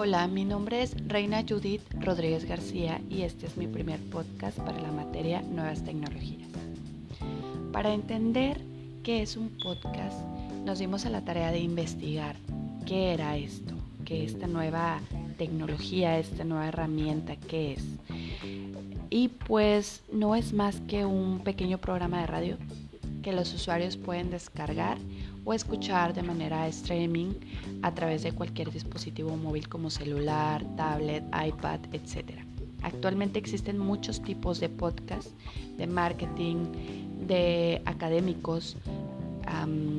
Hola, mi nombre es Reina Judith Rodríguez García y este es mi primer podcast para la materia Nuevas Tecnologías. Para entender qué es un podcast, nos dimos a la tarea de investigar qué era esto, qué esta nueva tecnología, esta nueva herramienta, qué es. Y pues no es más que un pequeño programa de radio que los usuarios pueden descargar o escuchar de manera streaming a través de cualquier dispositivo móvil como celular, tablet, iPad, etc. Actualmente existen muchos tipos de podcast, de marketing, de académicos,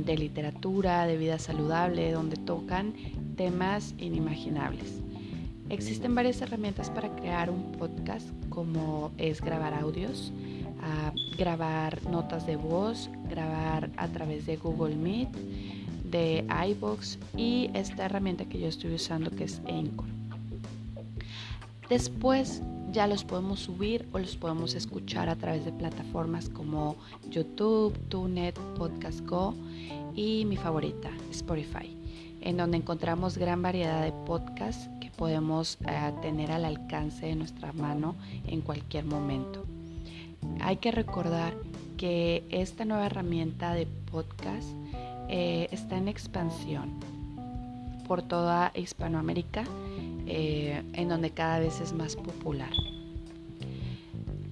de literatura, de vida saludable, donde tocan temas inimaginables. Existen varias herramientas para crear un podcast, como es grabar audios, grabar notas de voz, grabar a través de Google Meet, de iBox y esta herramienta que yo estoy usando que es Anchor. Después ya los podemos subir o los podemos escuchar a través de plataformas como YouTube, TuneIn, Podcast Go y mi favorita, Spotify, en donde encontramos gran variedad de podcasts que podemos eh, tener al alcance de nuestra mano en cualquier momento. Hay que recordar que esta nueva herramienta de podcast eh, está en expansión por toda Hispanoamérica, eh, en donde cada vez es más popular.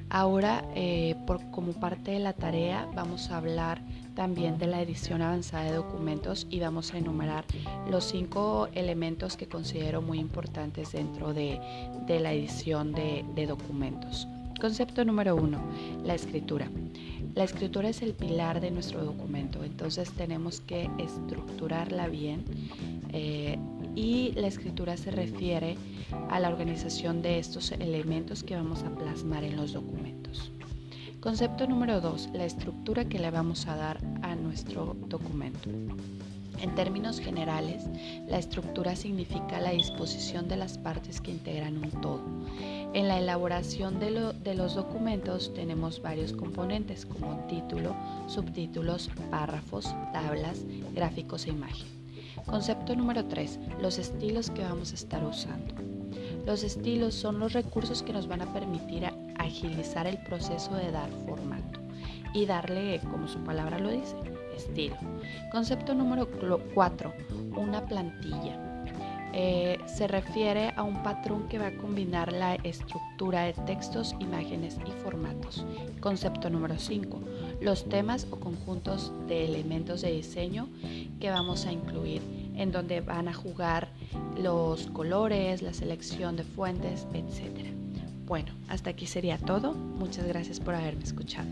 Ahora, eh, como parte de la tarea, vamos a hablar también de la edición avanzada de documentos y vamos a enumerar los cinco elementos que considero muy importantes dentro de, la edición de documentos. Concepto número uno, la escritura. La escritura es el pilar de nuestro documento, entonces tenemos que estructurarla bien eh, y la escritura se refiere a la organización de estos elementos que vamos a plasmar en los documentos. Concepto número dos, la estructura que le vamos a dar a nuestro documento. En términos generales, la estructura significa la disposición de las partes que integran un todo. En la elaboración de, los documentos tenemos varios componentes como título, subtítulos, párrafos, tablas, gráficos e imagen. Concepto número 3. Los estilos que vamos a estar usando. Los estilos son los recursos que nos van a permitir agilizar el proceso de dar formato y darle, como su palabra lo dice, estilo. Concepto número 4, una plantilla. Eh, se refiere a un patrón que va a combinar la estructura de textos, imágenes y formatos. Concepto número 5, los temas o conjuntos de elementos de diseño que vamos a incluir, en donde van a jugar los colores, la selección de fuentes, etc. Bueno, hasta aquí sería todo. Muchas gracias por haberme escuchado.